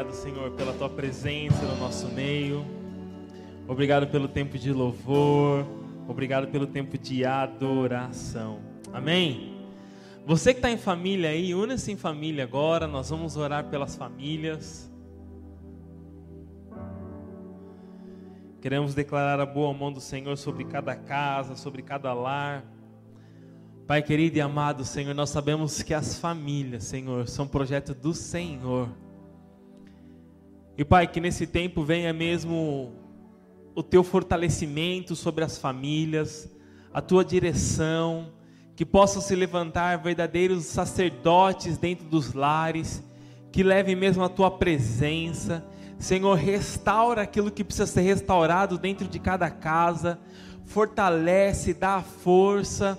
obrigado, Senhor, pela tua presença no nosso meio. Obrigado pelo tempo de louvor. Obrigado pelo tempo de adoração. Amém? Você que está em família aí, una-se em família agora. Nós vamos orar pelas famílias. Queremos declarar a boa mão do Senhor sobre cada casa, sobre cada lar. Pai querido e amado Senhor, nós sabemos que as famílias, Senhor, são projeto do Senhor. E Pai, que nesse tempo venha mesmo o teu fortalecimento sobre as famílias, a tua direção, que possam se levantar verdadeiros sacerdotes dentro dos lares, que levem mesmo a tua presença. Senhor, restaura aquilo que precisa ser restaurado dentro de cada casa, fortalece, dá força.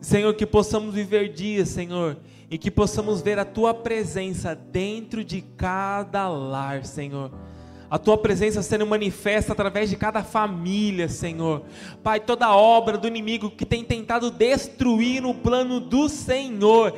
Senhor, que possamos viver dias, Senhor, e que possamos ver a tua presença dentro de cada lar, Senhor a tua presença sendo manifesta através de cada família, Senhor. Pai, toda obra do inimigo que tem tentado destruir o plano do Senhor,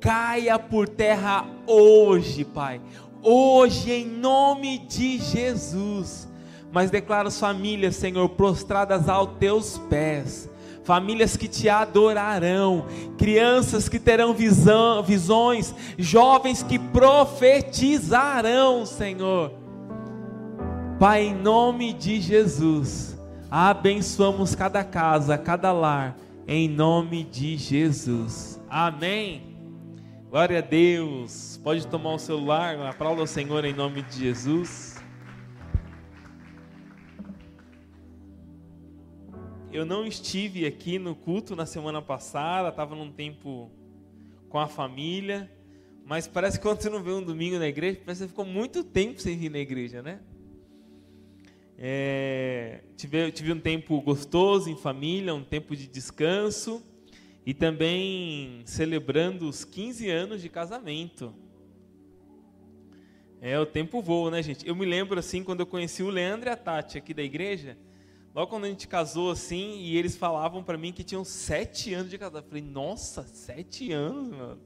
caia por terra hoje, Pai. Hoje, em nome de Jesus. Mas declaro as famílias, Senhor, prostradas aos teus pés famílias que te adorarão, crianças que terão visão, visões, jovens que profetizarão, Senhor. Pai, em nome de Jesus, abençoamos cada casa, cada lar, em nome de Jesus. Amém. Glória a Deus. Pode tomar o celular, aplauda ao Senhor em nome de Jesus. Eu não estive aqui no culto na semana passada, estava num tempo com a família, mas parece que quando você não vê um domingo na igreja, parece que você ficou muito tempo sem vir na igreja, né? É, tive, tive um tempo gostoso em família, um tempo de descanso e também celebrando os 15 anos de casamento. É, o tempo voa, né, gente? Eu me lembro assim quando eu conheci o Leandro e a Tati aqui da igreja. Logo quando a gente casou assim, e eles falavam para mim que tinham sete anos de casado. Eu falei, nossa, sete anos, mano.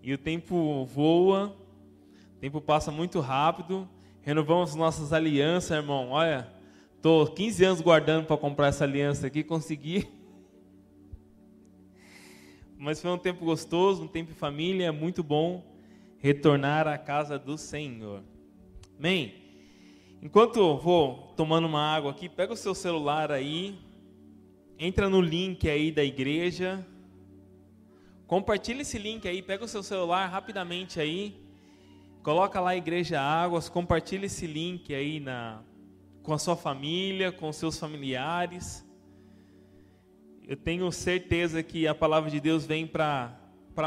E o tempo voa, o tempo passa muito rápido. Renovamos nossas alianças, irmão. Olha, tô 15 anos guardando para comprar essa aliança aqui, consegui. Mas foi um tempo gostoso, um tempo de família, muito bom retornar à casa do Senhor. Amém? Enquanto vou tomando uma água aqui, pega o seu celular aí, entra no link aí da igreja, compartilha esse link aí, pega o seu celular rapidamente aí, Coloca lá Igreja Águas, compartilha esse link aí na, com a sua família, com seus familiares. Eu tenho certeza que a palavra de Deus vem para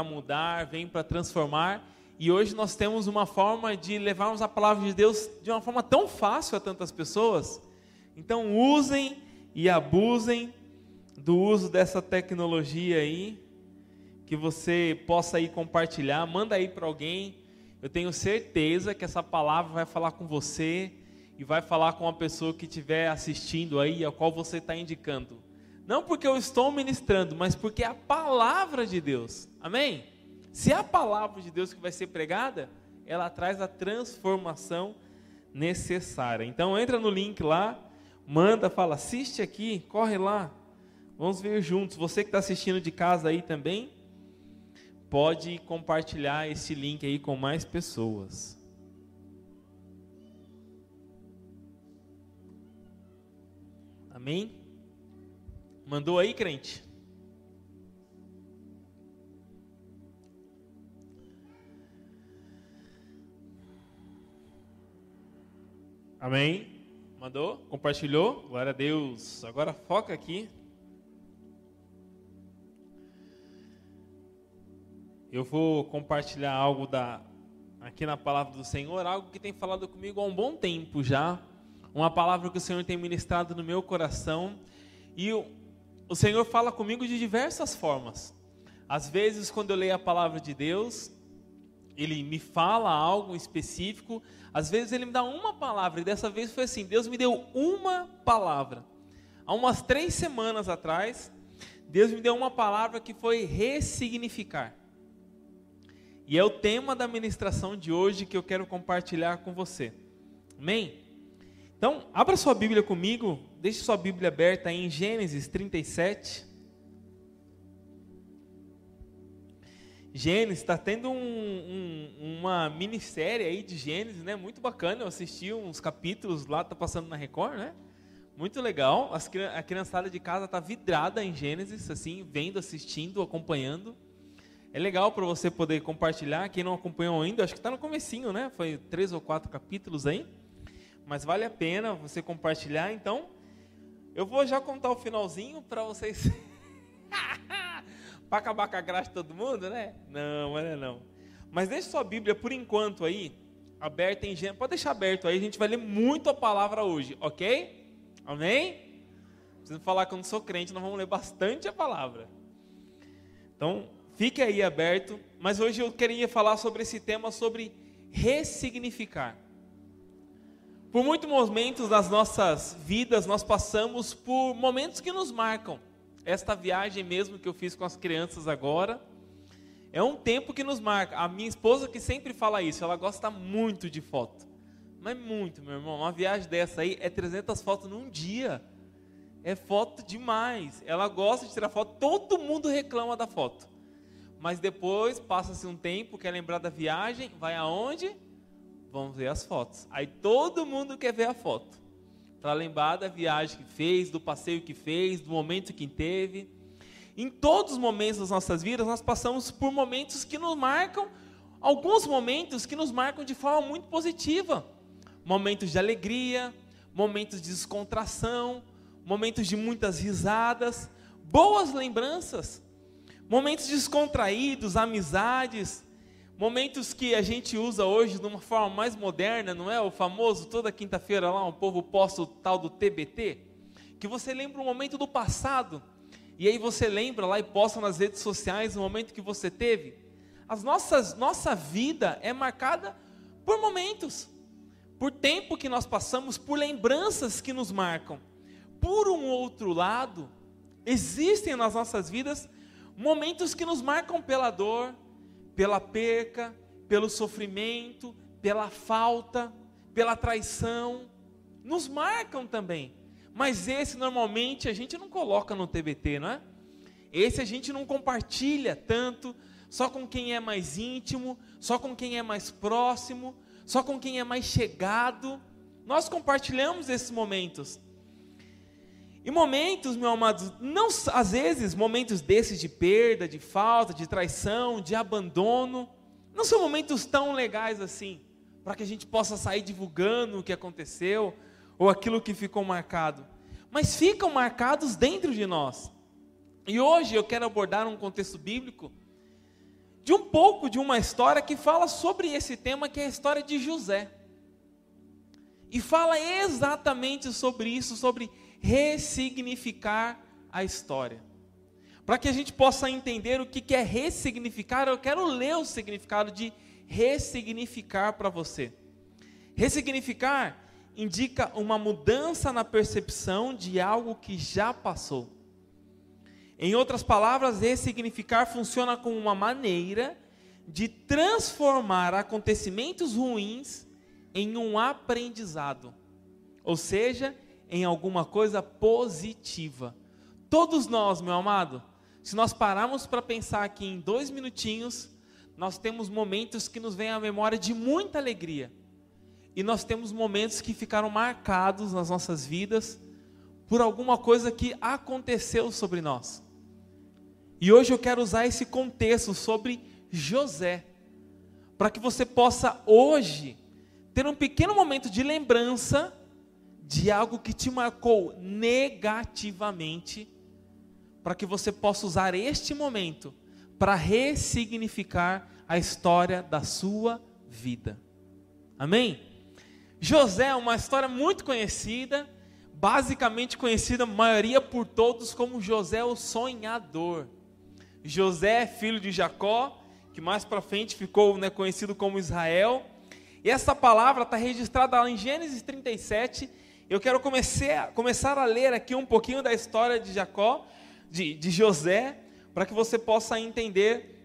mudar, vem para transformar. E hoje nós temos uma forma de levarmos a palavra de Deus de uma forma tão fácil a tantas pessoas. Então usem e abusem do uso dessa tecnologia aí, que você possa aí compartilhar, manda aí para alguém, eu tenho certeza que essa palavra vai falar com você e vai falar com a pessoa que estiver assistindo aí, a qual você está indicando. Não porque eu estou ministrando, mas porque é a palavra de Deus. Amém? Se a palavra de Deus que vai ser pregada, ela traz a transformação necessária. Então entra no link lá, manda, fala, assiste aqui, corre lá. Vamos ver juntos. Você que está assistindo de casa aí também, pode compartilhar esse link aí com mais pessoas. Amém? Mandou aí, crente? Amém? Mandou? Compartilhou? Glória a Deus. Agora foca aqui. eu vou compartilhar algo da aqui na palavra do Senhor, algo que tem falado comigo há um bom tempo já, uma palavra que o Senhor tem ministrado no meu coração, e o, o Senhor fala comigo de diversas formas. Às vezes, quando eu leio a palavra de Deus, ele me fala algo específico, às vezes ele me dá uma palavra, e dessa vez foi assim: Deus me deu uma palavra. Há umas três semanas atrás, Deus me deu uma palavra que foi ressignificar. E é o tema da ministração de hoje que eu quero compartilhar com você. Amém? Então, abra sua Bíblia comigo, deixe sua Bíblia aberta em Gênesis 37. Gênesis, está tendo um, um, uma minissérie aí de Gênesis, né? Muito bacana. Eu assisti uns capítulos lá, tá passando na Record, né? Muito legal. As, a criançada de casa tá vidrada em Gênesis, assim, vendo, assistindo, acompanhando. É legal para você poder compartilhar. Quem não acompanhou ainda, acho que está no comecinho, né? Foi três ou quatro capítulos aí. Mas vale a pena você compartilhar. Então, eu vou já contar o finalzinho para vocês para acabar com a graça de todo mundo, né? Não, é não. Mas deixe sua Bíblia por enquanto aí, aberta em Gênesis. Pode deixar aberto aí, a gente vai ler muito a palavra hoje, ok? Amém? Preciso falar que eu não sou crente, nós vamos ler bastante a palavra. Então, fique aí aberto. Mas hoje eu queria falar sobre esse tema, sobre ressignificar. Por muitos momentos das nossas vidas, nós passamos por momentos que nos marcam esta viagem mesmo que eu fiz com as crianças agora, é um tempo que nos marca. A minha esposa que sempre fala isso, ela gosta muito de foto. Mas muito, meu irmão. Uma viagem dessa aí é 300 fotos num dia. É foto demais. Ela gosta de tirar foto, todo mundo reclama da foto. Mas depois passa-se um tempo, quer lembrar da viagem, vai aonde? Vamos ver as fotos. Aí todo mundo quer ver a foto para lembrar da viagem que fez, do passeio que fez, do momento que teve. Em todos os momentos das nossas vidas, nós passamos por momentos que nos marcam, alguns momentos que nos marcam de forma muito positiva. Momentos de alegria, momentos de descontração, momentos de muitas risadas, boas lembranças, momentos descontraídos, amizades, Momentos que a gente usa hoje de uma forma mais moderna, não é? O famoso, toda quinta-feira lá, um povo posta o tal do TBT. Que você lembra um momento do passado. E aí você lembra lá e posta nas redes sociais o momento que você teve. As nossas, nossa vida é marcada por momentos. Por tempo que nós passamos, por lembranças que nos marcam. Por um outro lado, existem nas nossas vidas momentos que nos marcam pela dor, pela perca, pelo sofrimento, pela falta, pela traição, nos marcam também. Mas esse normalmente a gente não coloca no TBT, não é? Esse a gente não compartilha tanto, só com quem é mais íntimo, só com quem é mais próximo, só com quem é mais chegado. Nós compartilhamos esses momentos. E momentos, meu amado, não às vezes momentos desses de perda, de falta, de traição, de abandono, não são momentos tão legais assim, para que a gente possa sair divulgando o que aconteceu ou aquilo que ficou marcado, mas ficam marcados dentro de nós. E hoje eu quero abordar um contexto bíblico de um pouco de uma história que fala sobre esse tema, que é a história de José. E fala exatamente sobre isso, sobre ressignificar a história. Para que a gente possa entender o que é ressignificar, eu quero ler o significado de ressignificar para você. Ressignificar indica uma mudança na percepção de algo que já passou. Em outras palavras, ressignificar funciona como uma maneira de transformar acontecimentos ruins em um aprendizado. Ou seja, em alguma coisa positiva. Todos nós, meu amado, se nós pararmos para pensar aqui em dois minutinhos, nós temos momentos que nos vêm à memória de muita alegria. E nós temos momentos que ficaram marcados nas nossas vidas por alguma coisa que aconteceu sobre nós. E hoje eu quero usar esse contexto sobre José, para que você possa hoje ter um pequeno momento de lembrança de algo que te marcou negativamente, para que você possa usar este momento para ressignificar a história da sua vida. Amém? José é uma história muito conhecida, basicamente conhecida, maioria por todos, como José o sonhador. José, filho de Jacó, que mais para frente ficou né, conhecido como Israel. E essa palavra está registrada lá em Gênesis 37, eu quero comecei, começar a ler aqui um pouquinho da história de Jacó, de, de José, para que você possa entender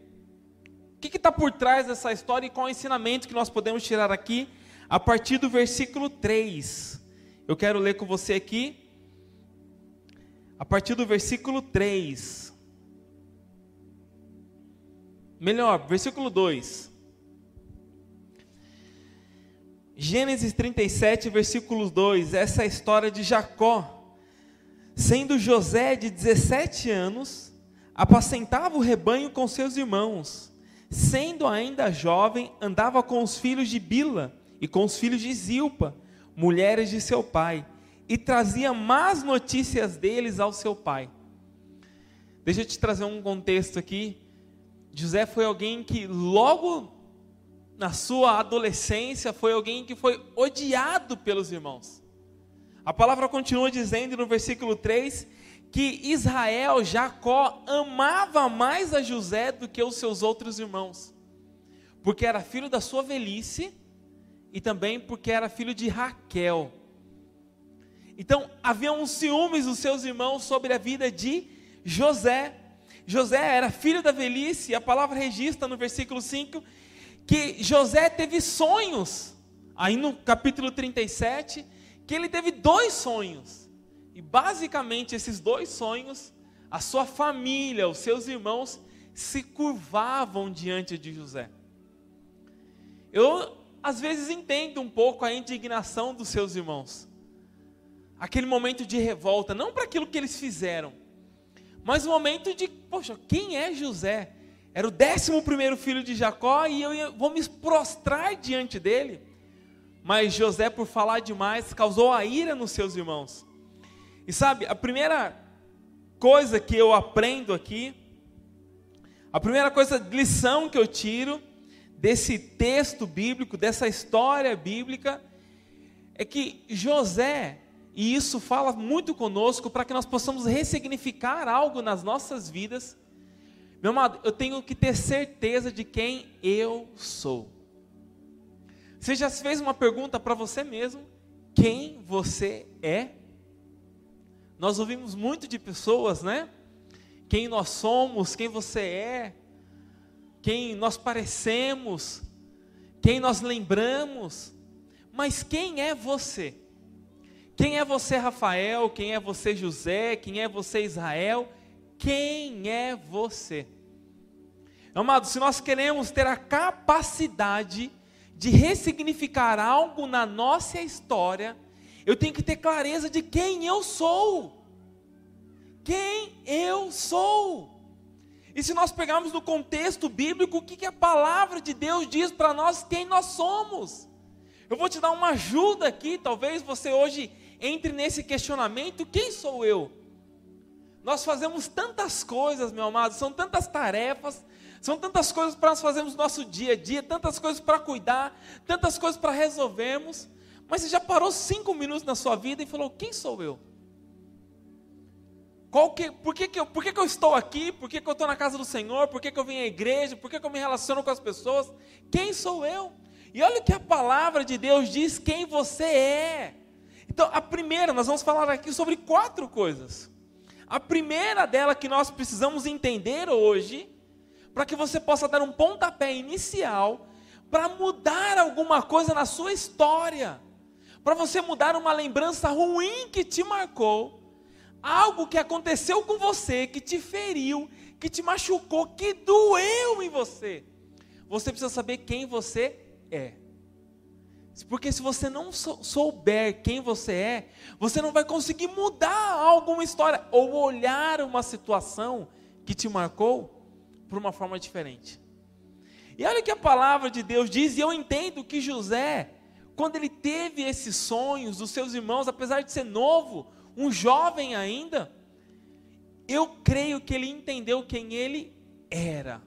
o que está por trás dessa história e qual é o ensinamento que nós podemos tirar aqui a partir do versículo 3. Eu quero ler com você aqui, a partir do versículo 3. Melhor, versículo 2. Gênesis 37, versículo 2. Essa é a história de Jacó. Sendo José de 17 anos, apacentava o rebanho com seus irmãos. Sendo ainda jovem, andava com os filhos de Bila e com os filhos de Zilpa, mulheres de seu pai, e trazia más notícias deles ao seu pai. Deixa eu te trazer um contexto aqui. José foi alguém que logo na sua adolescência foi alguém que foi odiado pelos irmãos. A palavra continua dizendo no versículo 3 que Israel, Jacó, amava mais a José do que os seus outros irmãos, porque era filho da sua velhice e também porque era filho de Raquel. Então, havia um ciúmes dos seus irmãos sobre a vida de José. José era filho da velhice, a palavra registra no versículo 5 que José teve sonhos. Aí no capítulo 37, que ele teve dois sonhos. E basicamente esses dois sonhos, a sua família, os seus irmãos se curvavam diante de José. Eu às vezes entendo um pouco a indignação dos seus irmãos. Aquele momento de revolta, não para aquilo que eles fizeram, mas o momento de, poxa, quem é José? Era o décimo primeiro filho de Jacó e eu vou me prostrar diante dele. Mas José, por falar demais, causou a ira nos seus irmãos. E sabe, a primeira coisa que eu aprendo aqui, a primeira coisa, lição que eu tiro desse texto bíblico, dessa história bíblica, é que José, e isso fala muito conosco para que nós possamos ressignificar algo nas nossas vidas. Meu amado, eu tenho que ter certeza de quem eu sou. Você já fez uma pergunta para você mesmo: quem você é? Nós ouvimos muito de pessoas, né? Quem nós somos, quem você é quem nós parecemos, quem nós lembramos, mas quem é você? Quem é você, Rafael? Quem é você, José? Quem é você, Israel? Quem é você? Amado, se nós queremos ter a capacidade de ressignificar algo na nossa história, eu tenho que ter clareza de quem eu sou. Quem eu sou. E se nós pegarmos no contexto bíblico, o que, que a palavra de Deus diz para nós, quem nós somos? Eu vou te dar uma ajuda aqui, talvez você hoje entre nesse questionamento: quem sou eu? Nós fazemos tantas coisas, meu amado, são tantas tarefas, são tantas coisas para nós fazermos no nosso dia a dia, tantas coisas para cuidar, tantas coisas para resolvermos. Mas você já parou cinco minutos na sua vida e falou: quem sou eu? Qual que, por que, que, eu, por que, que eu estou aqui? Por que, que eu estou na casa do Senhor? Por que, que eu vim à igreja? Por que, que eu me relaciono com as pessoas? Quem sou eu? E olha o que a palavra de Deus diz: quem você é. Então, a primeira, nós vamos falar aqui sobre quatro coisas. A primeira dela que nós precisamos entender hoje, para que você possa dar um pontapé inicial, para mudar alguma coisa na sua história, para você mudar uma lembrança ruim que te marcou algo que aconteceu com você, que te feriu, que te machucou, que doeu em você. Você precisa saber quem você é. Porque se você não souber quem você é, você não vai conseguir mudar alguma história ou olhar uma situação que te marcou por uma forma diferente. E olha que a palavra de Deus diz, e eu entendo que José, quando ele teve esses sonhos dos seus irmãos, apesar de ser novo, um jovem ainda, eu creio que ele entendeu quem ele era.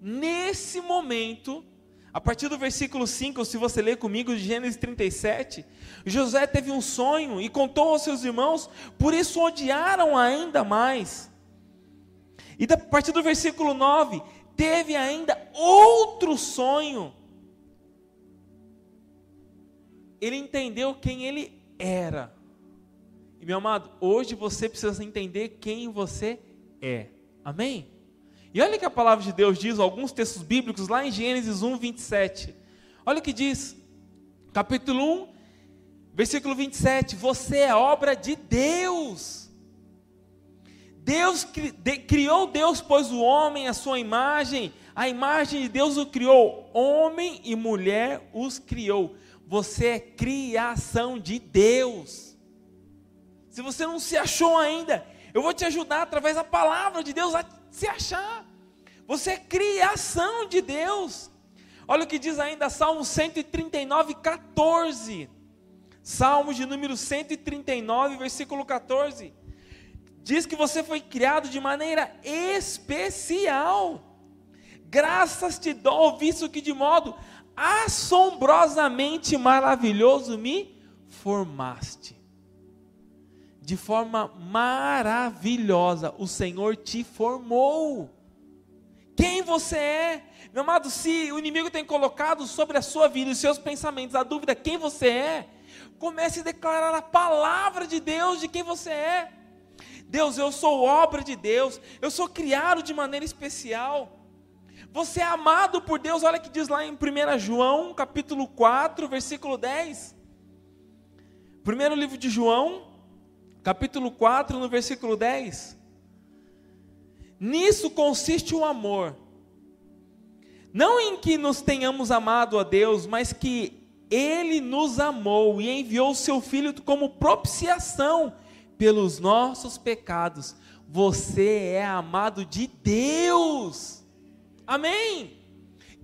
Nesse momento, a partir do versículo 5, se você ler comigo de Gênesis 37, José teve um sonho e contou aos seus irmãos, por isso odiaram ainda mais. E a partir do versículo 9, teve ainda outro sonho. Ele entendeu quem ele era. E meu amado, hoje você precisa entender quem você é. Amém? E olha que a palavra de Deus diz, alguns textos bíblicos, lá em Gênesis 1, 27. Olha o que diz, capítulo 1, versículo 27. Você é obra de Deus. Deus criou Deus, pois o homem, a sua imagem, a imagem de Deus o criou, homem e mulher os criou. Você é criação de Deus. Se você não se achou ainda, eu vou te ajudar através da palavra de Deus a se achar. Você é criação de Deus. Olha o que diz ainda Salmo 139, 14. Salmo de número 139, versículo 14. Diz que você foi criado de maneira especial. Graças te dou, visto que de modo assombrosamente maravilhoso me formaste. De forma maravilhosa, o Senhor te formou. Quem você é? Meu amado, se o inimigo tem colocado sobre a sua vida e seus pensamentos a dúvida quem você é, comece a declarar a palavra de Deus de quem você é. Deus, eu sou obra de Deus, eu sou criado de maneira especial. Você é amado por Deus, olha que diz lá em 1 João, capítulo 4, versículo 10. Primeiro livro de João, capítulo 4, no versículo 10. Nisso consiste o amor. Não em que nos tenhamos amado a Deus, mas que Ele nos amou e enviou o Seu Filho como propiciação pelos nossos pecados. Você é amado de Deus. Amém?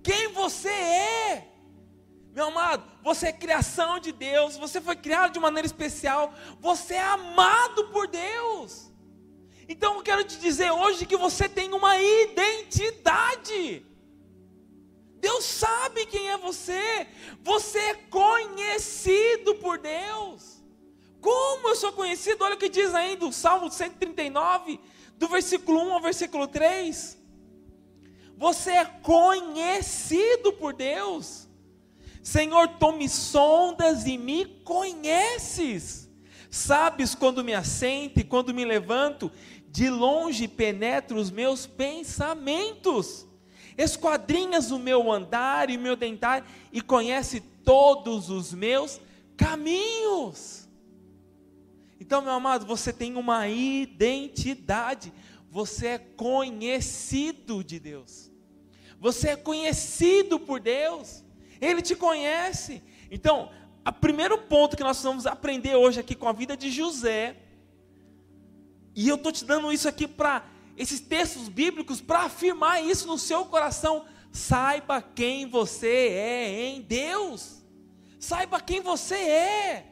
Quem você é? Meu amado, você é criação de Deus, você foi criado de maneira especial, você é amado por Deus. Então eu quero te dizer hoje que você tem uma identidade. Deus sabe quem é você, você é conhecido por Deus. Como eu sou conhecido? Olha o que diz ainda o Salmo 139, do versículo 1 ao versículo 3. Você é conhecido por Deus. Senhor, tu me sondas e me conheces. Sabes quando me assento e quando me levanto, de longe penetra os meus pensamentos. Esquadrinhas o meu andar e o meu dentar e conhece todos os meus caminhos. Então, meu amado, você tem uma identidade, você é conhecido de Deus. Você é conhecido por Deus. Ele te conhece. Então, o primeiro ponto que nós vamos aprender hoje aqui com a vida de José, e eu estou te dando isso aqui para esses textos bíblicos para afirmar isso no seu coração. Saiba quem você é em Deus. Saiba quem você é.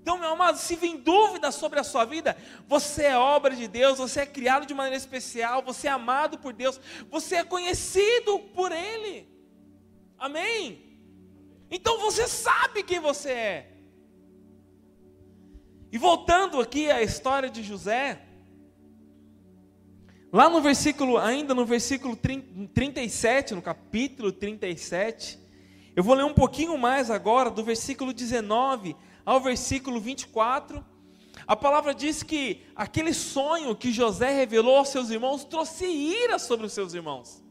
Então, meu amado, se vem dúvidas sobre a sua vida, você é obra de Deus, você é criado de maneira especial, você é amado por Deus, você é conhecido por Ele. Amém? Então você sabe quem você é. E voltando aqui à história de José, lá no versículo, ainda no versículo 37, no capítulo 37, eu vou ler um pouquinho mais agora, do versículo 19 ao versículo 24, a palavra diz que aquele sonho que José revelou aos seus irmãos trouxe ira sobre os seus irmãos.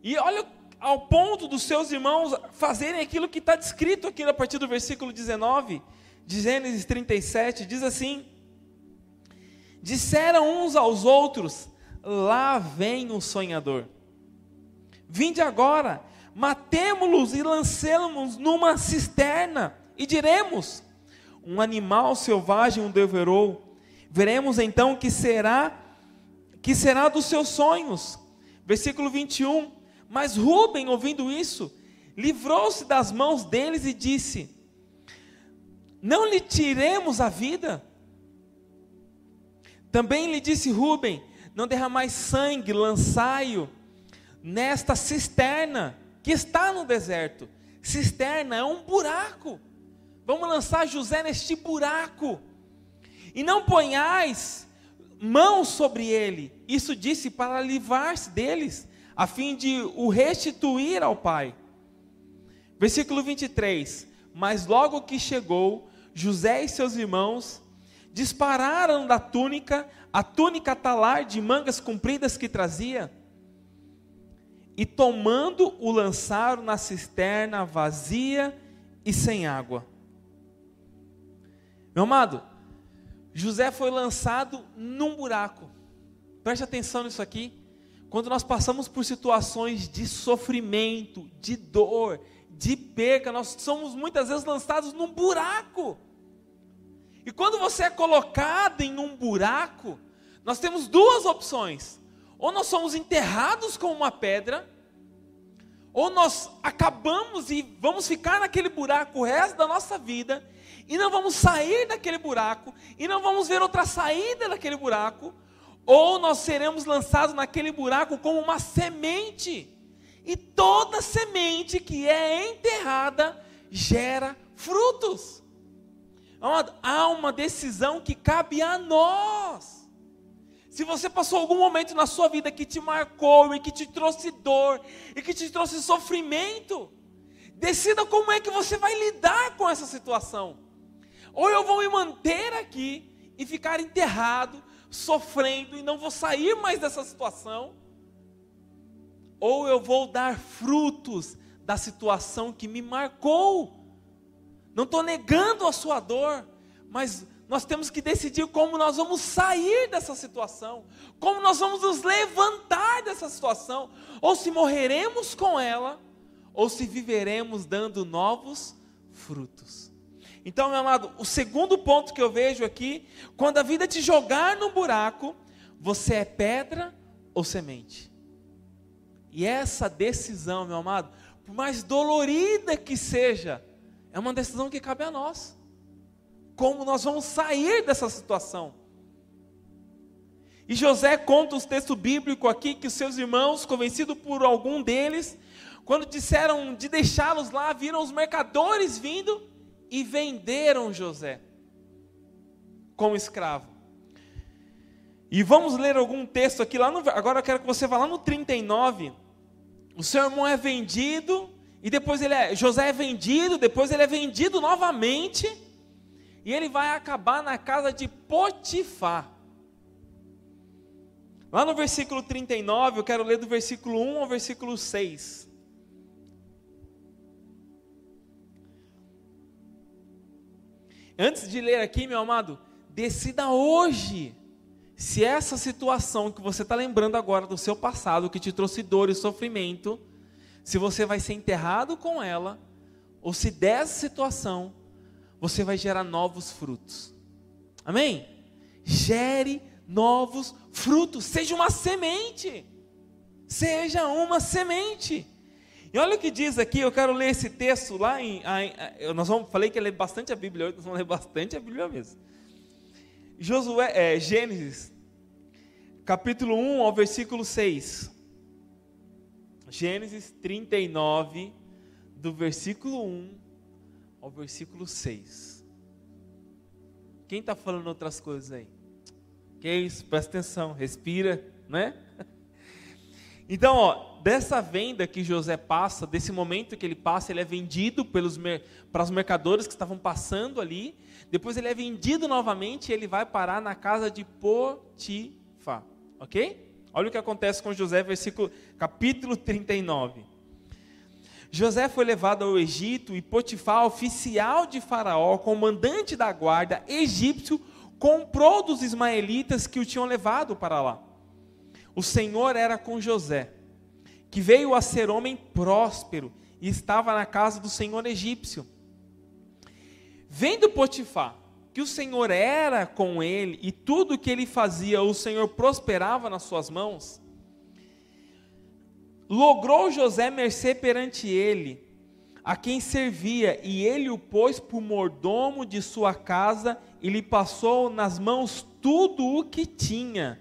E olha ao ponto dos seus irmãos fazerem aquilo que está descrito aqui a partir do versículo 19 de Gênesis 37, diz assim: Disseram uns aos outros: Lá vem o sonhador. Vinde agora, matemo-los e lancemos numa cisterna, e diremos: um animal selvagem o devorou. Veremos então que será que será dos seus sonhos. Versículo 21. Mas Rubem, ouvindo isso, livrou-se das mãos deles e disse: Não lhe tiremos a vida. Também lhe disse Rubem: Não derramai sangue, lançai-o nesta cisterna que está no deserto. Cisterna é um buraco. Vamos lançar José neste buraco. E não ponhais mãos sobre ele. Isso disse para livrar-se deles, a fim de o restituir ao pai. Versículo 23. Mas logo que chegou, José e seus irmãos dispararam da túnica, a túnica talar de mangas compridas que trazia, e tomando o lançaram na cisterna vazia e sem água. Meu amado, José foi lançado num buraco. Preste atenção nisso aqui. Quando nós passamos por situações de sofrimento, de dor, de perca, nós somos muitas vezes lançados num buraco. E quando você é colocado em um buraco, nós temos duas opções: ou nós somos enterrados com uma pedra, ou nós acabamos e vamos ficar naquele buraco o resto da nossa vida, e não vamos sair daquele buraco, e não vamos ver outra saída daquele buraco, ou nós seremos lançados naquele buraco como uma semente. E toda semente que é enterrada gera frutos. Há uma decisão que cabe a nós. Se você passou algum momento na sua vida que te marcou e que te trouxe dor e que te trouxe sofrimento, decida como é que você vai lidar com essa situação. Ou eu vou me manter aqui e ficar enterrado, sofrendo e não vou sair mais dessa situação, ou eu vou dar frutos da situação que me marcou. Não estou negando a sua dor, mas nós temos que decidir como nós vamos sair dessa situação, como nós vamos nos levantar dessa situação, ou se morreremos com ela, ou se viveremos dando novos frutos. Então, meu amado, o segundo ponto que eu vejo aqui, quando a vida te jogar no buraco, você é pedra ou semente. E essa decisão, meu amado, por mais dolorida que seja, é uma decisão que cabe a nós. Como nós vamos sair dessa situação? E José conta os textos bíblicos aqui que os seus irmãos, convencidos por algum deles, quando disseram de deixá-los lá, viram os mercadores vindo e venderam José como escravo. E vamos ler algum texto aqui lá no, agora eu quero que você vá lá no 39. O seu irmão é vendido e depois ele é José é vendido, depois ele é vendido novamente e ele vai acabar na casa de Potifar. Lá no versículo 39, eu quero ler do versículo 1 ao versículo 6. Antes de ler aqui, meu amado, decida hoje se essa situação que você está lembrando agora do seu passado, que te trouxe dor e sofrimento, se você vai ser enterrado com ela, ou se dessa situação você vai gerar novos frutos. Amém? Gere novos frutos, seja uma semente. Seja uma semente. E olha o que diz aqui, eu quero ler esse texto lá em. nós vamos, falei que ia ler bastante a Bíblia hoje, nós vamos ler bastante a Bíblia mesmo. Josué, é, Gênesis, capítulo 1 ao versículo 6. Gênesis 39, do versículo 1 ao versículo 6. Quem está falando outras coisas aí? Que é isso? Presta atenção, respira, né? Então, ó, dessa venda que José passa, desse momento que ele passa, ele é vendido pelos, para os mercadores que estavam passando ali. Depois ele é vendido novamente e ele vai parar na casa de Potifar. Ok? Olha o que acontece com José, versículo, capítulo 39. José foi levado ao Egito e Potifar, oficial de Faraó, comandante da guarda egípcio, comprou dos ismaelitas que o tinham levado para lá. O Senhor era com José, que veio a ser homem próspero e estava na casa do Senhor egípcio. Vendo Potifar que o Senhor era com ele e tudo que ele fazia, o Senhor prosperava nas suas mãos, logrou José mercê perante ele, a quem servia, e ele o pôs por mordomo de sua casa e lhe passou nas mãos tudo o que tinha.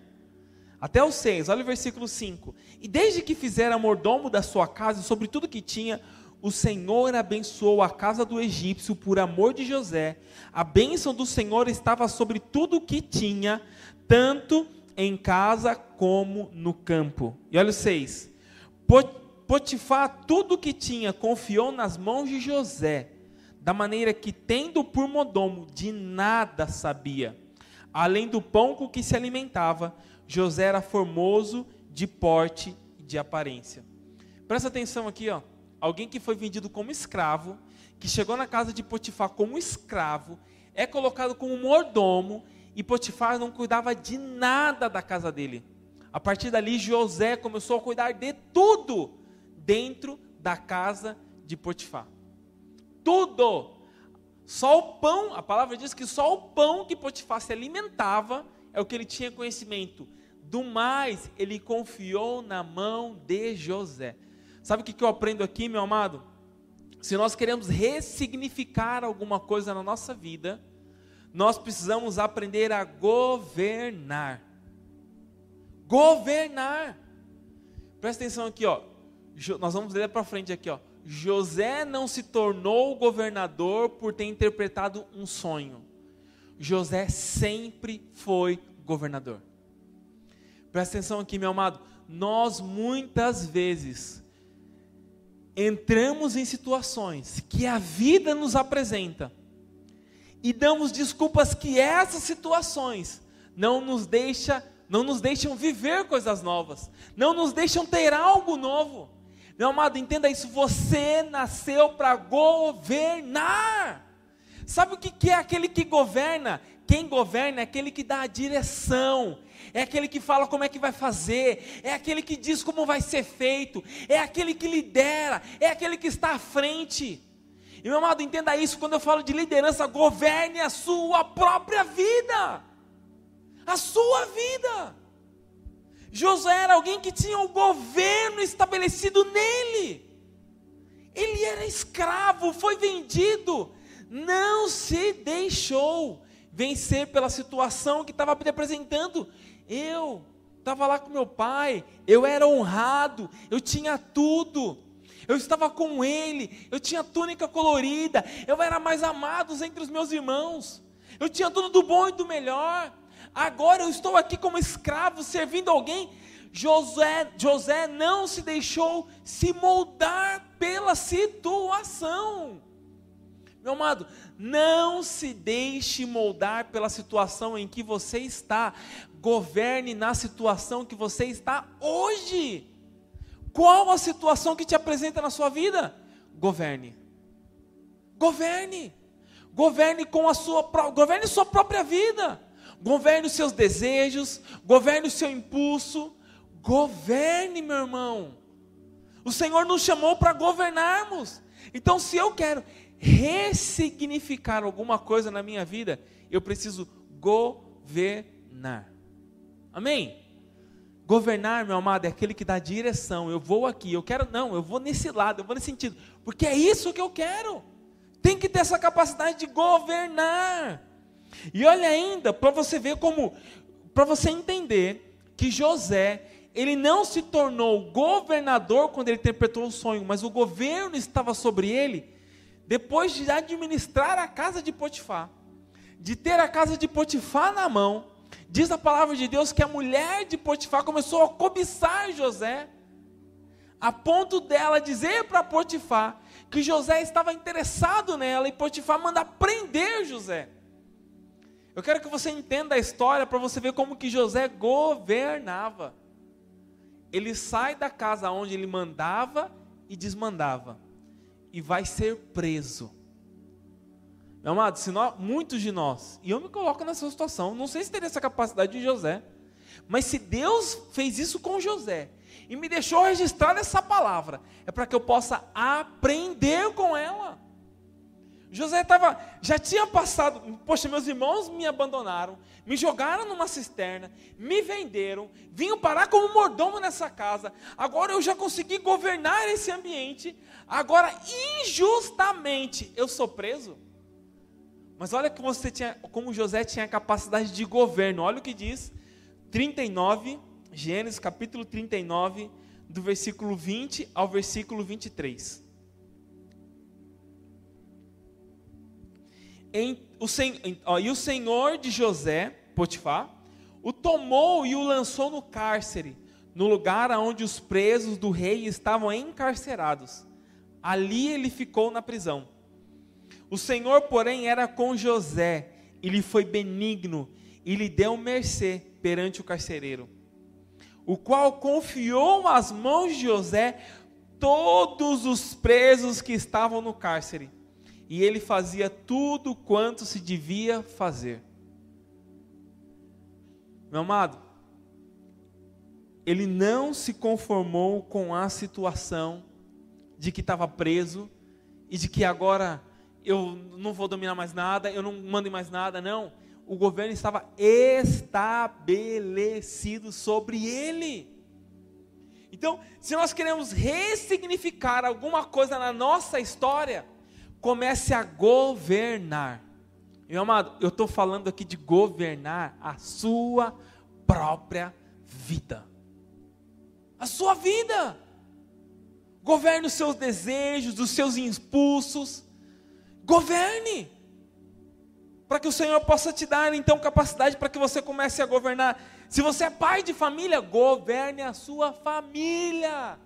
Até o 6, olha o versículo 5. E desde que fizera mordomo da sua casa, sobre tudo que tinha, o Senhor abençoou a casa do egípcio por amor de José. A bênção do Senhor estava sobre tudo o que tinha, tanto em casa como no campo. E olha o 6. Potifar tudo o que tinha confiou nas mãos de José, da maneira que, tendo por mordomo, de nada sabia Além do pão com que se alimentava, José era formoso de porte e de aparência. Presta atenção aqui, ó. Alguém que foi vendido como escravo, que chegou na casa de Potifar como escravo, é colocado como mordomo e Potifar não cuidava de nada da casa dele. A partir dali, José começou a cuidar de tudo dentro da casa de Potifar. Tudo. Só o pão, a palavra diz que só o pão que Potifar se alimentava é o que ele tinha conhecimento. Do mais, ele confiou na mão de José. Sabe o que eu aprendo aqui, meu amado? Se nós queremos ressignificar alguma coisa na nossa vida, nós precisamos aprender a governar. Governar. Presta atenção aqui, ó. Nós vamos ler para frente aqui, ó. José não se tornou governador por ter interpretado um sonho. José sempre foi governador. Presta atenção aqui, meu amado. Nós muitas vezes entramos em situações que a vida nos apresenta e damos desculpas que essas situações não nos deixa, não nos deixam viver coisas novas, não nos deixam ter algo novo. Meu amado, entenda isso. Você nasceu para governar. Sabe o que é aquele que governa? Quem governa é aquele que dá a direção, é aquele que fala como é que vai fazer, é aquele que diz como vai ser feito, é aquele que lidera, é aquele que está à frente. E meu amado, entenda isso, quando eu falo de liderança, governe a sua própria vida. A sua vida. Josué era alguém que tinha o governo estabelecido nele. Ele era escravo, foi vendido, não se deixou vencer pela situação que estava apresentando. Eu estava lá com meu pai, eu era honrado, eu tinha tudo. Eu estava com ele, eu tinha túnica colorida, eu era mais amado entre os meus irmãos. Eu tinha tudo do bom e do melhor agora eu estou aqui como escravo servindo alguém. José, José não se deixou se moldar pela situação. Meu amado, não se deixe moldar pela situação em que você está. Governe na situação que você está hoje. Qual a situação que te apresenta na sua vida? Governe. Governe. Governe com a sua governe sua própria vida governe os seus desejos, governe o seu impulso, governe, meu irmão. O Senhor nos chamou para governarmos. Então, se eu quero ressignificar alguma coisa na minha vida, eu preciso governar. Amém? Governar, meu amado, é aquele que dá direção. Eu vou aqui, eu quero, não, eu vou nesse lado, eu vou nesse sentido, porque é isso que eu quero. Tem que ter essa capacidade de governar. E olha ainda, para você ver como, para você entender que José, ele não se tornou governador quando ele interpretou o sonho, mas o governo estava sobre ele depois de administrar a casa de Potifar, de ter a casa de Potifar na mão. Diz a palavra de Deus que a mulher de Potifar começou a cobiçar José, a ponto dela dizer para Potifar que José estava interessado nela e Potifar manda prender José. Eu quero que você entenda a história para você ver como que José governava. Ele sai da casa onde ele mandava e desmandava e vai ser preso. Meu amado, se nós, muitos de nós, e eu me coloco nessa situação, não sei se teria essa capacidade de José, mas se Deus fez isso com José e me deixou registrar essa palavra, é para que eu possa aprender com ela. José estava, já tinha passado, poxa, meus irmãos me abandonaram, me jogaram numa cisterna, me venderam, vinham parar como mordomo nessa casa, agora eu já consegui governar esse ambiente, agora injustamente eu sou preso. Mas olha que você tinha, como José tinha capacidade de governo, olha o que diz 39, Gênesis capítulo 39, do versículo 20 ao versículo 23. em, o, em, ó, e o senhor de José, Potifar, o tomou e o lançou no cárcere, no lugar onde os presos do rei estavam encarcerados. Ali ele ficou na prisão. O Senhor, porém, era com José, e lhe foi benigno, e lhe deu mercê perante o carcereiro, o qual confiou às mãos de José todos os presos que estavam no cárcere, e ele fazia tudo quanto se devia fazer. Meu amado, ele não se conformou com a situação de que estava preso e de que agora eu não vou dominar mais nada, eu não mando mais nada, não. O governo estava estabelecido sobre ele. Então, se nós queremos ressignificar alguma coisa na nossa história, comece a governar. Meu amado, eu estou falando aqui de governar a sua própria vida. A sua vida. Governe os seus desejos, os seus impulsos. Governe. Para que o Senhor possa te dar então capacidade para que você comece a governar. Se você é pai de família, governe a sua família.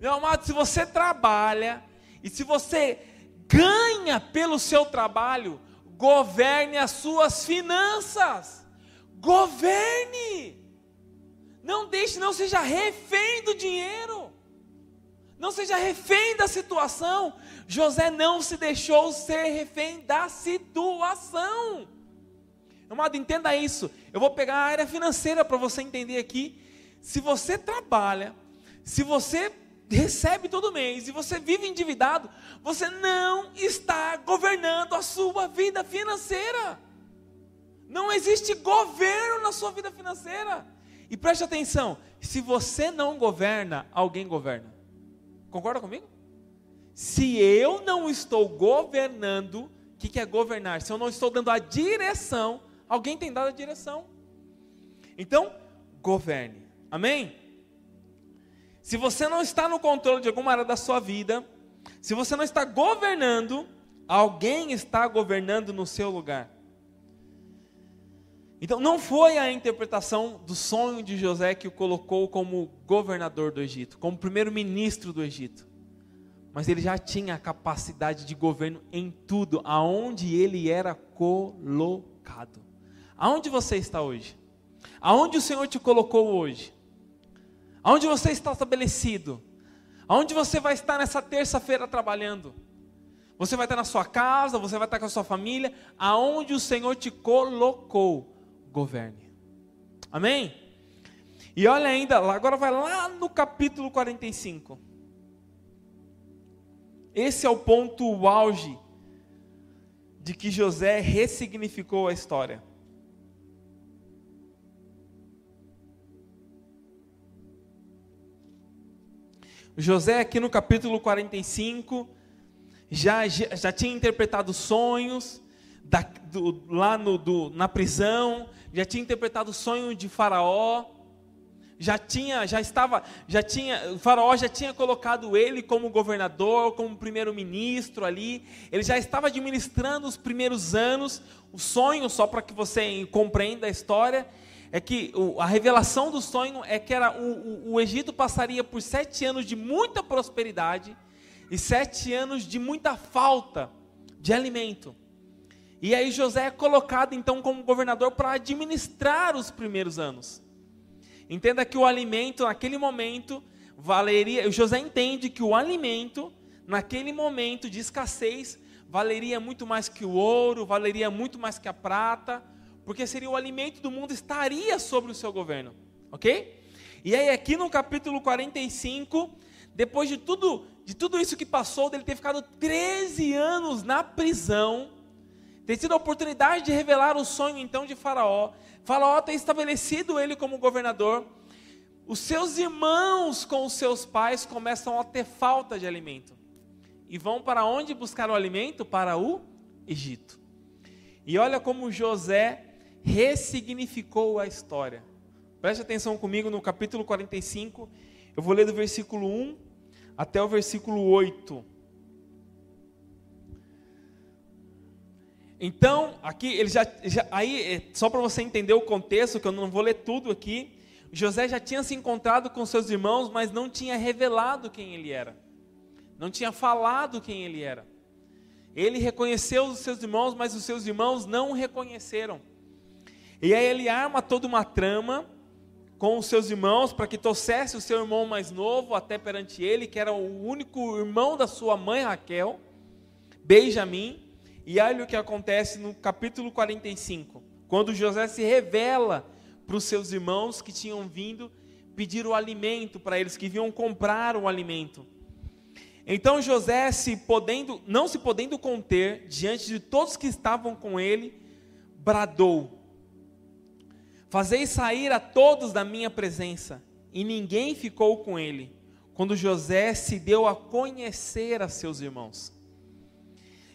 Meu amado, se você trabalha e se você ganha pelo seu trabalho, governe as suas finanças. Governe. Não deixe, não seja refém do dinheiro. Não seja refém da situação. José não se deixou ser refém da situação. Amado, entenda isso. Eu vou pegar a área financeira para você entender aqui. Se você trabalha, se você recebe todo mês e você vive endividado, você não está governando a sua vida financeira. Não existe governo na sua vida financeira. E preste atenção: se você não governa, alguém governa. Concorda comigo? Se eu não estou governando, o que, que é governar? Se eu não estou dando a direção, alguém tem dado a direção. Então, governe. Amém? Se você não está no controle de alguma área da sua vida, se você não está governando, alguém está governando no seu lugar. Então, não foi a interpretação do sonho de José que o colocou como governador do Egito, como primeiro-ministro do Egito. Mas ele já tinha a capacidade de governo em tudo, aonde ele era colocado. Aonde você está hoje? Aonde o Senhor te colocou hoje? Aonde você está estabelecido? Aonde você vai estar nessa terça-feira trabalhando? Você vai estar na sua casa, você vai estar com a sua família, aonde o Senhor te colocou governe. Amém? E olha ainda, agora vai lá no capítulo 45. Esse é o ponto o auge de que José ressignificou a história. José, aqui no capítulo 45, já, já tinha interpretado sonhos, da, do, lá no, do, na prisão, já tinha interpretado o sonho de Faraó, já tinha, já estava, já tinha, o Faraó já tinha colocado ele como governador, como primeiro-ministro ali. Ele já estava administrando os primeiros anos. O sonho, só para que você compreenda a história, é que a revelação do sonho é que era o, o, o Egito passaria por sete anos de muita prosperidade e sete anos de muita falta de alimento. E aí José é colocado então como governador para administrar os primeiros anos. Entenda que o alimento naquele momento valeria, José entende que o alimento naquele momento de escassez valeria muito mais que o ouro, valeria muito mais que a prata, porque seria o alimento do mundo estaria sobre o seu governo, OK? E aí aqui no capítulo 45, depois de tudo, de tudo isso que passou, dele ter ficado 13 anos na prisão, tem sido a oportunidade de revelar o sonho então de Faraó. Faraó tem estabelecido ele como governador. Os seus irmãos com os seus pais começam a ter falta de alimento. E vão para onde buscar o alimento? Para o Egito. E olha como José ressignificou a história. Preste atenção comigo no capítulo 45. Eu vou ler do versículo 1 até o versículo 8. Então, aqui ele já, já aí é, só para você entender o contexto, que eu não vou ler tudo aqui. José já tinha se encontrado com seus irmãos, mas não tinha revelado quem ele era. Não tinha falado quem ele era. Ele reconheceu os seus irmãos, mas os seus irmãos não o reconheceram. E aí ele arma toda uma trama com os seus irmãos para que trouxesse o seu irmão mais novo até perante ele, que era o único irmão da sua mãe Raquel, Benjamim. E olha o que acontece no capítulo 45, quando José se revela para os seus irmãos que tinham vindo pedir o alimento para eles, que vinham comprar o alimento. Então José, se podendo, não se podendo conter diante de todos que estavam com ele, bradou: Fazei sair a todos da minha presença. E ninguém ficou com ele, quando José se deu a conhecer a seus irmãos.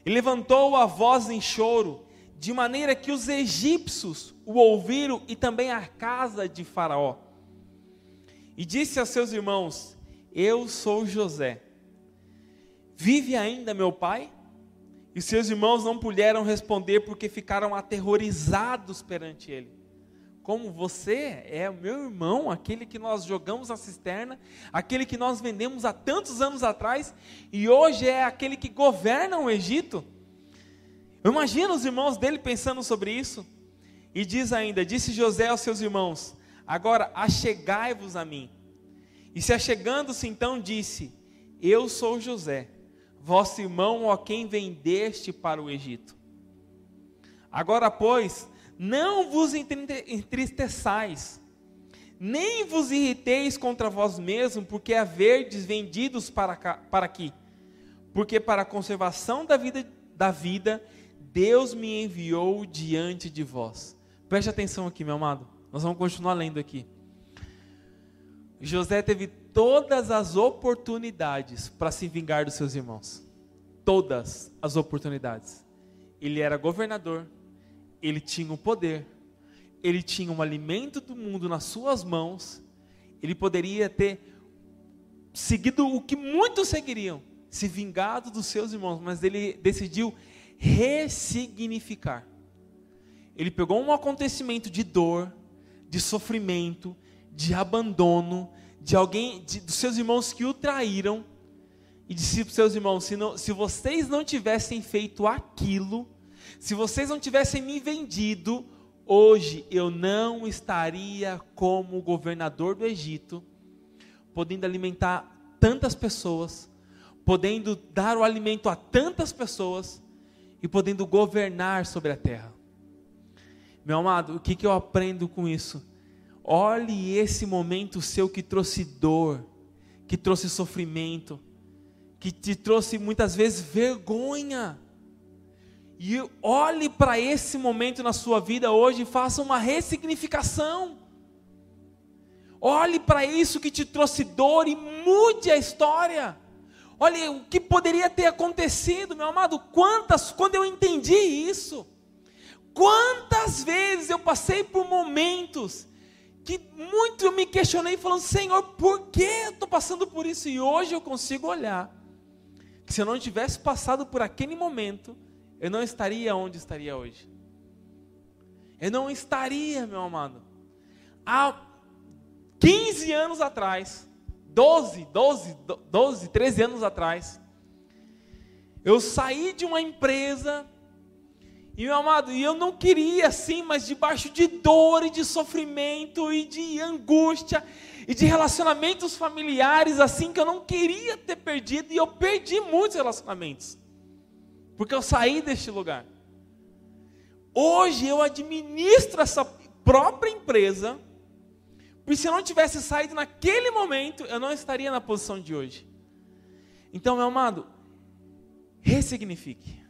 E levantou a voz em choro, de maneira que os egípcios o ouviram e também a casa de Faraó. E disse a seus irmãos: Eu sou José. Vive ainda meu pai? E seus irmãos não puderam responder porque ficaram aterrorizados perante ele como você é meu irmão, aquele que nós jogamos a cisterna, aquele que nós vendemos há tantos anos atrás, e hoje é aquele que governa o Egito. Eu imagino os irmãos dele pensando sobre isso. E diz ainda: Disse José aos seus irmãos: Agora achegai-vos a mim. E se achegando-se então disse: Eu sou José, vosso irmão, a quem vendeste para o Egito. Agora, pois, não vos entristeçais, nem vos irriteis contra vós mesmos, porque haverdes vendidos para, cá, para aqui. Porque para a conservação da vida, da vida, Deus me enviou diante de vós. Preste atenção aqui, meu amado. Nós vamos continuar lendo aqui. José teve todas as oportunidades para se vingar dos seus irmãos. Todas as oportunidades. Ele era governador, ele tinha o poder, ele tinha o alimento do mundo nas suas mãos, ele poderia ter seguido o que muitos seguiriam, se vingado dos seus irmãos, mas ele decidiu ressignificar. Ele pegou um acontecimento de dor, de sofrimento, de abandono, de alguém, de, dos seus irmãos que o traíram, e disse para os seus irmãos: se, não, se vocês não tivessem feito aquilo, se vocês não tivessem me vendido, hoje eu não estaria como governador do Egito, podendo alimentar tantas pessoas, podendo dar o alimento a tantas pessoas e podendo governar sobre a terra. Meu amado, o que, que eu aprendo com isso? Olhe esse momento seu que trouxe dor, que trouxe sofrimento, que te trouxe muitas vezes vergonha. E olhe para esse momento na sua vida hoje e faça uma ressignificação. Olhe para isso que te trouxe dor e mude a história. Olha o que poderia ter acontecido, meu amado. Quantas, quando eu entendi isso, quantas vezes eu passei por momentos que muito eu me questionei, falando: Senhor, por que eu estou passando por isso? E hoje eu consigo olhar que se eu não tivesse passado por aquele momento, eu não estaria onde estaria hoje. Eu não estaria, meu amado. Há 15 anos atrás, 12, 12, 12, 13 anos atrás, eu saí de uma empresa e meu amado, e eu não queria assim, mas debaixo de dor e de sofrimento e de angústia e de relacionamentos familiares assim que eu não queria ter perdido e eu perdi muitos relacionamentos porque eu saí deste lugar. Hoje eu administro essa própria empresa, porque se eu não tivesse saído naquele momento, eu não estaria na posição de hoje. Então, meu amado, ressignifique.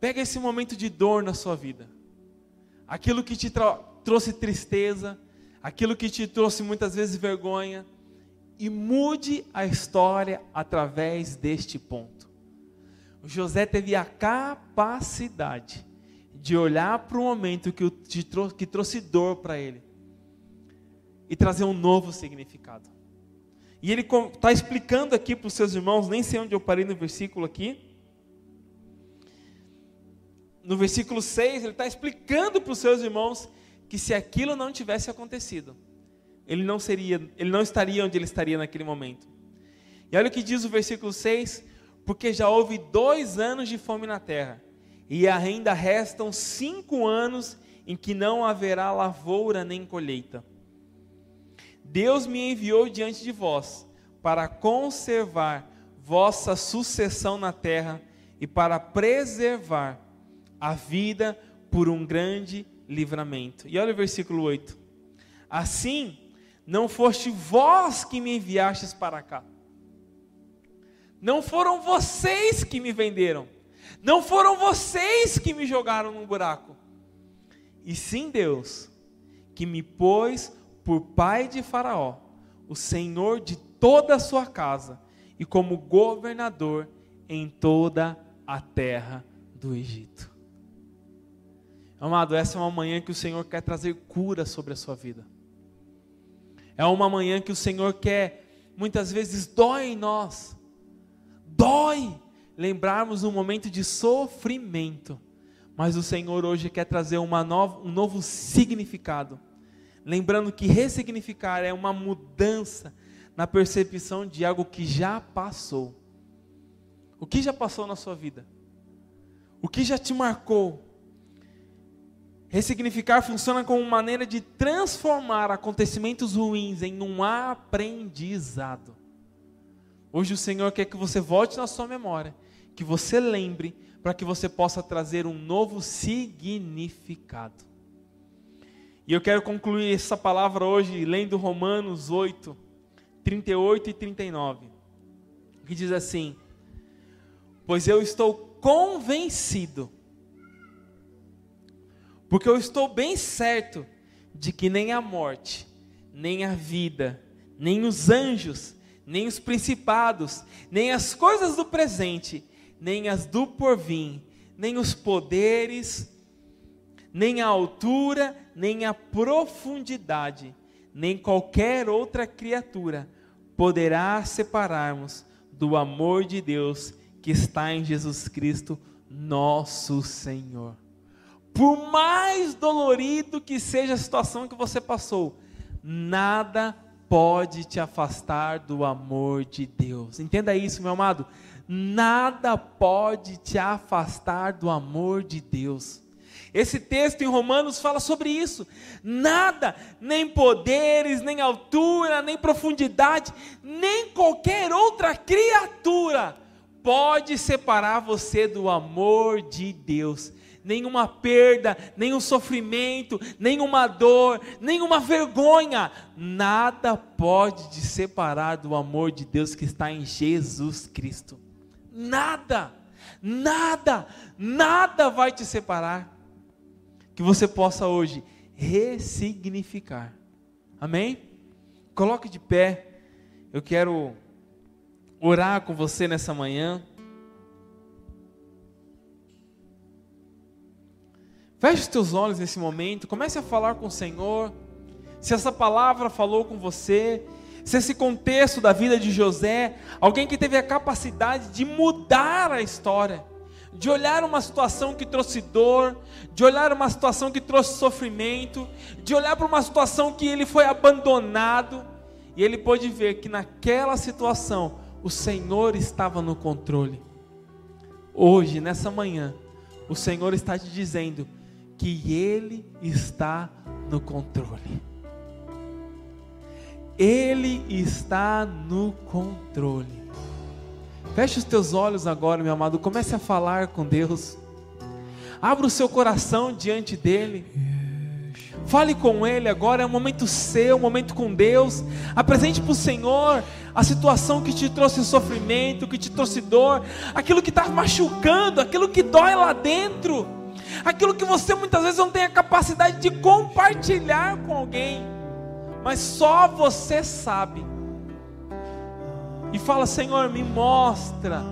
Pega esse momento de dor na sua vida, aquilo que te trouxe tristeza, aquilo que te trouxe muitas vezes vergonha, e mude a história através deste ponto. José teve a capacidade de olhar para o momento que, que trouxe dor para ele e trazer um novo significado. E ele está explicando aqui para os seus irmãos, nem sei onde eu parei no versículo aqui. No versículo 6, ele está explicando para os seus irmãos que se aquilo não tivesse acontecido, ele não seria, ele não estaria onde ele estaria naquele momento. E olha o que diz o versículo 6: porque já houve dois anos de fome na terra, e ainda restam cinco anos em que não haverá lavoura nem colheita. Deus me enviou diante de vós para conservar vossa sucessão na terra e para preservar a vida por um grande livramento. E olha o versículo 8. Assim, não foste vós que me enviastes para cá. Não foram vocês que me venderam. Não foram vocês que me jogaram num buraco. E sim Deus, que me pôs por pai de Faraó, o senhor de toda a sua casa, e como governador em toda a terra do Egito. Amado, essa é uma manhã que o Senhor quer trazer cura sobre a sua vida. É uma manhã que o Senhor quer, muitas vezes dói em nós, dói lembrarmos um momento de sofrimento, mas o Senhor hoje quer trazer nova, um novo significado. Lembrando que ressignificar é uma mudança na percepção de algo que já passou. O que já passou na sua vida? O que já te marcou? Ressignificar funciona como maneira de transformar acontecimentos ruins em um aprendizado. Hoje o Senhor quer que você volte na sua memória, que você lembre, para que você possa trazer um novo significado. E eu quero concluir essa palavra hoje lendo Romanos 8, 38 e 39, que diz assim: Pois eu estou convencido, porque eu estou bem certo de que nem a morte, nem a vida, nem os anjos, nem os principados, nem as coisas do presente, nem as do porvir, nem os poderes, nem a altura, nem a profundidade, nem qualquer outra criatura poderá separar-nos do amor de Deus que está em Jesus Cristo, nosso Senhor. Por mais dolorido que seja a situação que você passou, nada pode te afastar do amor de Deus. Entenda isso, meu amado. Nada pode te afastar do amor de Deus. Esse texto em Romanos fala sobre isso. Nada, nem poderes, nem altura, nem profundidade, nem qualquer outra criatura pode separar você do amor de Deus. Nenhuma perda, nenhum sofrimento, nenhuma dor, nenhuma vergonha, nada pode te separar do amor de Deus que está em Jesus Cristo. Nada, nada, nada vai te separar que você possa hoje ressignificar. Amém? Coloque de pé. Eu quero orar com você nessa manhã. Feche os teus olhos nesse momento, comece a falar com o Senhor. Se essa palavra falou com você, se esse contexto da vida de José, alguém que teve a capacidade de mudar a história de olhar uma situação que trouxe dor, de olhar uma situação que trouxe sofrimento, de olhar para uma situação que ele foi abandonado, e ele pôde ver que naquela situação o Senhor estava no controle. Hoje, nessa manhã, o Senhor está te dizendo que Ele está no controle. Ele está no controle. Feche os teus olhos agora, meu amado. Comece a falar com Deus. Abra o seu coração diante dEle. Fale com Ele agora, é um momento seu, um momento com Deus. Apresente para o Senhor a situação que te trouxe sofrimento, que te trouxe dor, aquilo que está machucando, aquilo que dói lá dentro, aquilo que você muitas vezes não tem a capacidade de compartilhar com alguém, mas só você sabe. E fala: Senhor, me mostra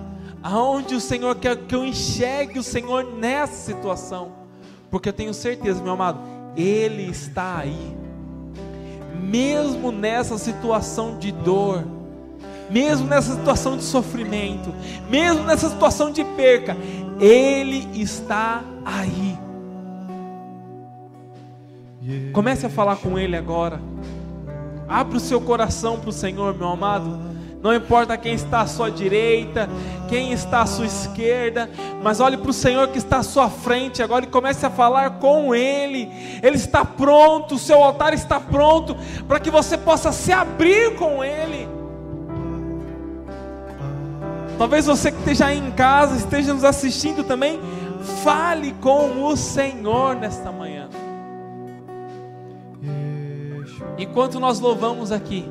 aonde o Senhor quer que eu enxergue o Senhor nessa situação, porque eu tenho certeza, meu amado, Ele está aí, mesmo nessa situação de dor, mesmo nessa situação de sofrimento, mesmo nessa situação de perca, Ele está aí. Comece a falar com Ele agora. Abra o seu coração para o Senhor, meu amado. Não importa quem está à sua direita, quem está à sua esquerda, mas olhe para o Senhor que está à sua frente agora e comece a falar com Ele. Ele está pronto, o seu altar está pronto para que você possa se abrir com Ele. Talvez você que esteja aí em casa, esteja nos assistindo também, fale com o Senhor nesta manhã. Enquanto nós louvamos aqui,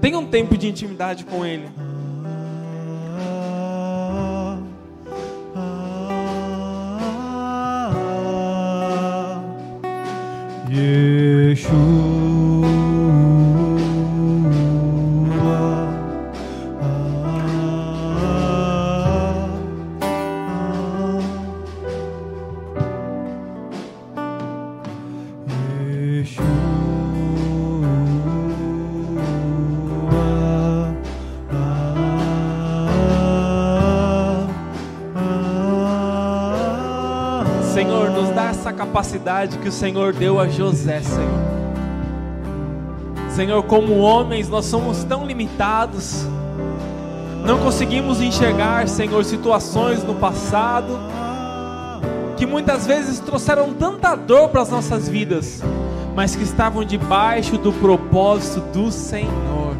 tenha um tempo de intimidade com Ele. Yeshua. Que o Senhor deu a José, Senhor. Senhor, como homens, nós somos tão limitados, não conseguimos enxergar, Senhor, situações no passado que muitas vezes trouxeram tanta dor para as nossas vidas, mas que estavam debaixo do propósito do Senhor.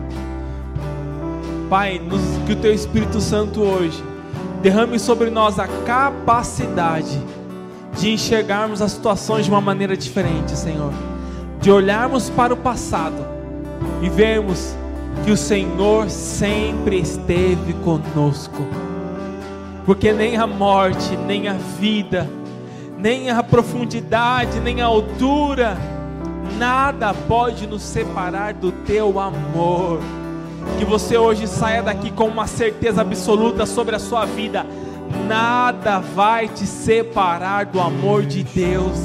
Pai, nos, que o Teu Espírito Santo hoje derrame sobre nós a capacidade de enxergarmos as situações de uma maneira diferente, Senhor. De olharmos para o passado e vermos que o Senhor sempre esteve conosco. Porque nem a morte, nem a vida, nem a profundidade, nem a altura, nada pode nos separar do teu amor. Que você hoje saia daqui com uma certeza absoluta sobre a sua vida nada vai te separar do amor de Deus.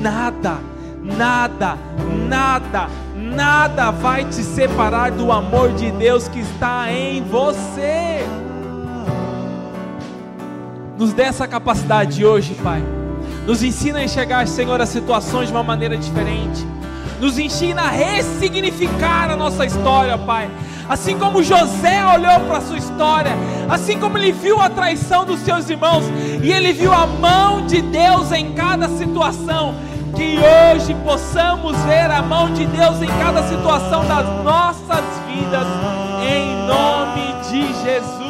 Nada, nada, nada, nada vai te separar do amor de Deus que está em você. Nos dê essa capacidade hoje, Pai. Nos ensina a enxergar, Senhor, as situações de uma maneira diferente. Nos ensina a ressignificar a nossa história, Pai assim como José olhou para a sua história, assim como ele viu a traição dos seus irmãos e ele viu a mão de Deus em cada situação, que hoje possamos ver a mão de Deus em cada situação das nossas vidas, em nome de Jesus.